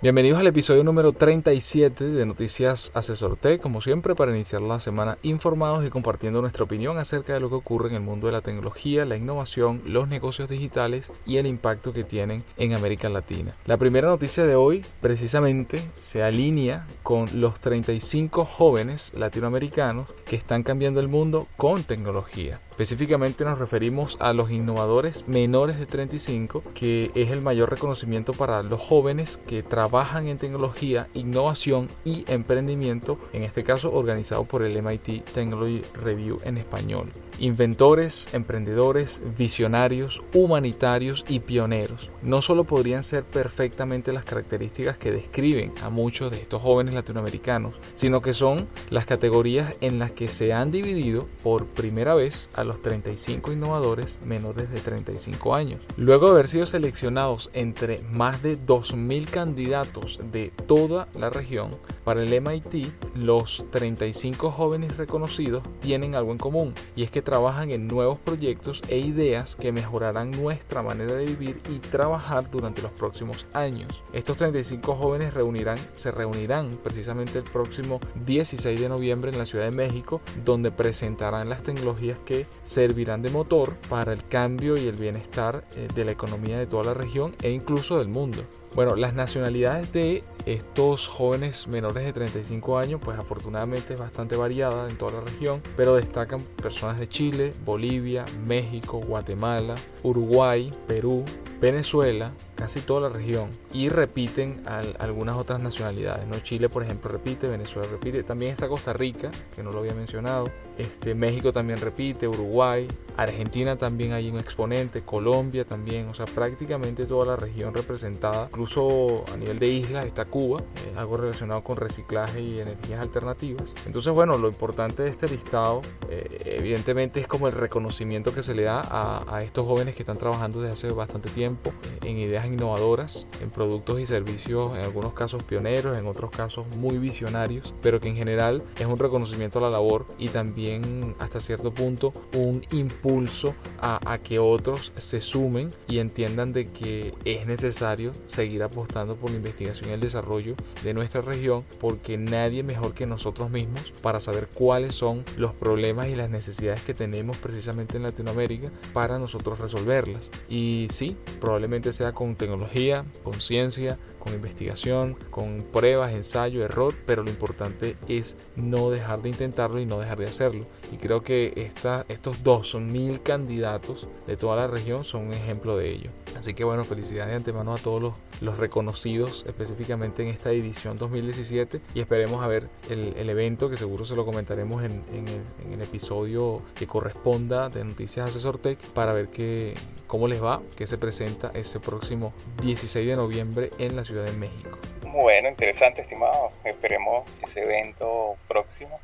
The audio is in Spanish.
Bienvenidos al episodio número 37 de Noticias Asesor T, como siempre para iniciar la semana informados y compartiendo nuestra opinión acerca de lo que ocurre en el mundo de la tecnología, la innovación, los negocios digitales y el impacto que tienen en América Latina. La primera noticia de hoy precisamente se alinea con los 35 jóvenes latinoamericanos que están cambiando el mundo con tecnología. Específicamente nos referimos a los innovadores menores de 35, que es el mayor reconocimiento para los jóvenes que trabajan en tecnología, innovación y emprendimiento, en este caso organizado por el MIT Technology Review en español. Inventores, emprendedores, visionarios, humanitarios y pioneros. No solo podrían ser perfectamente las características que describen a muchos de estos jóvenes latinoamericanos, sino que son las categorías en las que se han dividido por primera vez a los 35 innovadores menores de 35 años. Luego de haber sido seleccionados entre más de 2.000 candidatos de toda la región, para el MIT los 35 jóvenes reconocidos tienen algo en común y es que trabajan en nuevos proyectos e ideas que mejorarán nuestra manera de vivir y trabajar durante los próximos años. Estos 35 jóvenes se reunirán precisamente el próximo 16 de noviembre en la Ciudad de México donde presentarán las tecnologías que servirán de motor para el cambio y el bienestar eh, de la economía de toda la región e incluso del mundo. Bueno, las nacionalidades de estos jóvenes menores de 35 años, pues afortunadamente es bastante variada en toda la región, pero destacan personas de Chile, Bolivia, México, Guatemala, Uruguay, Perú, Venezuela, casi toda la región y repiten algunas otras nacionalidades. ¿no? Chile, por ejemplo, repite, Venezuela repite, también está Costa Rica, que no lo había mencionado, este, México también repite, Uruguay, Argentina también hay un exponente, Colombia también, o sea, prácticamente toda la región representada, incluso a nivel de islas está Cuba, algo relacionado con reciclaje y energías alternativas. Entonces, bueno, lo importante de este listado, eh, evidentemente, es como el reconocimiento que se le da a estos jóvenes que están trabajando desde hace bastante tiempo eh, en ideas innovadoras, en productos y servicios, en algunos casos pioneros, en otros casos muy visionarios, pero que en general es un reconocimiento a la labor y también hasta cierto punto un impulso a, a que otros se sumen y entiendan de que es necesario seguir apostando por la investigación y el desarrollo de nuestra región porque nadie mejor que nosotros mismos para saber cuáles son los problemas y las necesidades que tenemos precisamente en Latinoamérica para nosotros resolverlas. Y sí, probablemente sea con tecnología, con ciencia, con investigación, con pruebas, ensayo, error, pero lo importante es no dejar de intentarlo y no dejar de hacerlo. Y creo que esta, estos 2.000 candidatos de toda la región son un ejemplo de ello. Así que bueno, felicidades de antemano a todos los, los reconocidos específicamente en esta edición 2017 y esperemos a ver el, el evento que seguro se lo comentaremos en, en, el, episodio que corresponda de Noticias Asesor Tech para ver qué, cómo les va, qué se presenta ese próximo 16 de noviembre en la Ciudad de México. Bueno, interesante, estimado. Esperemos ese evento próximo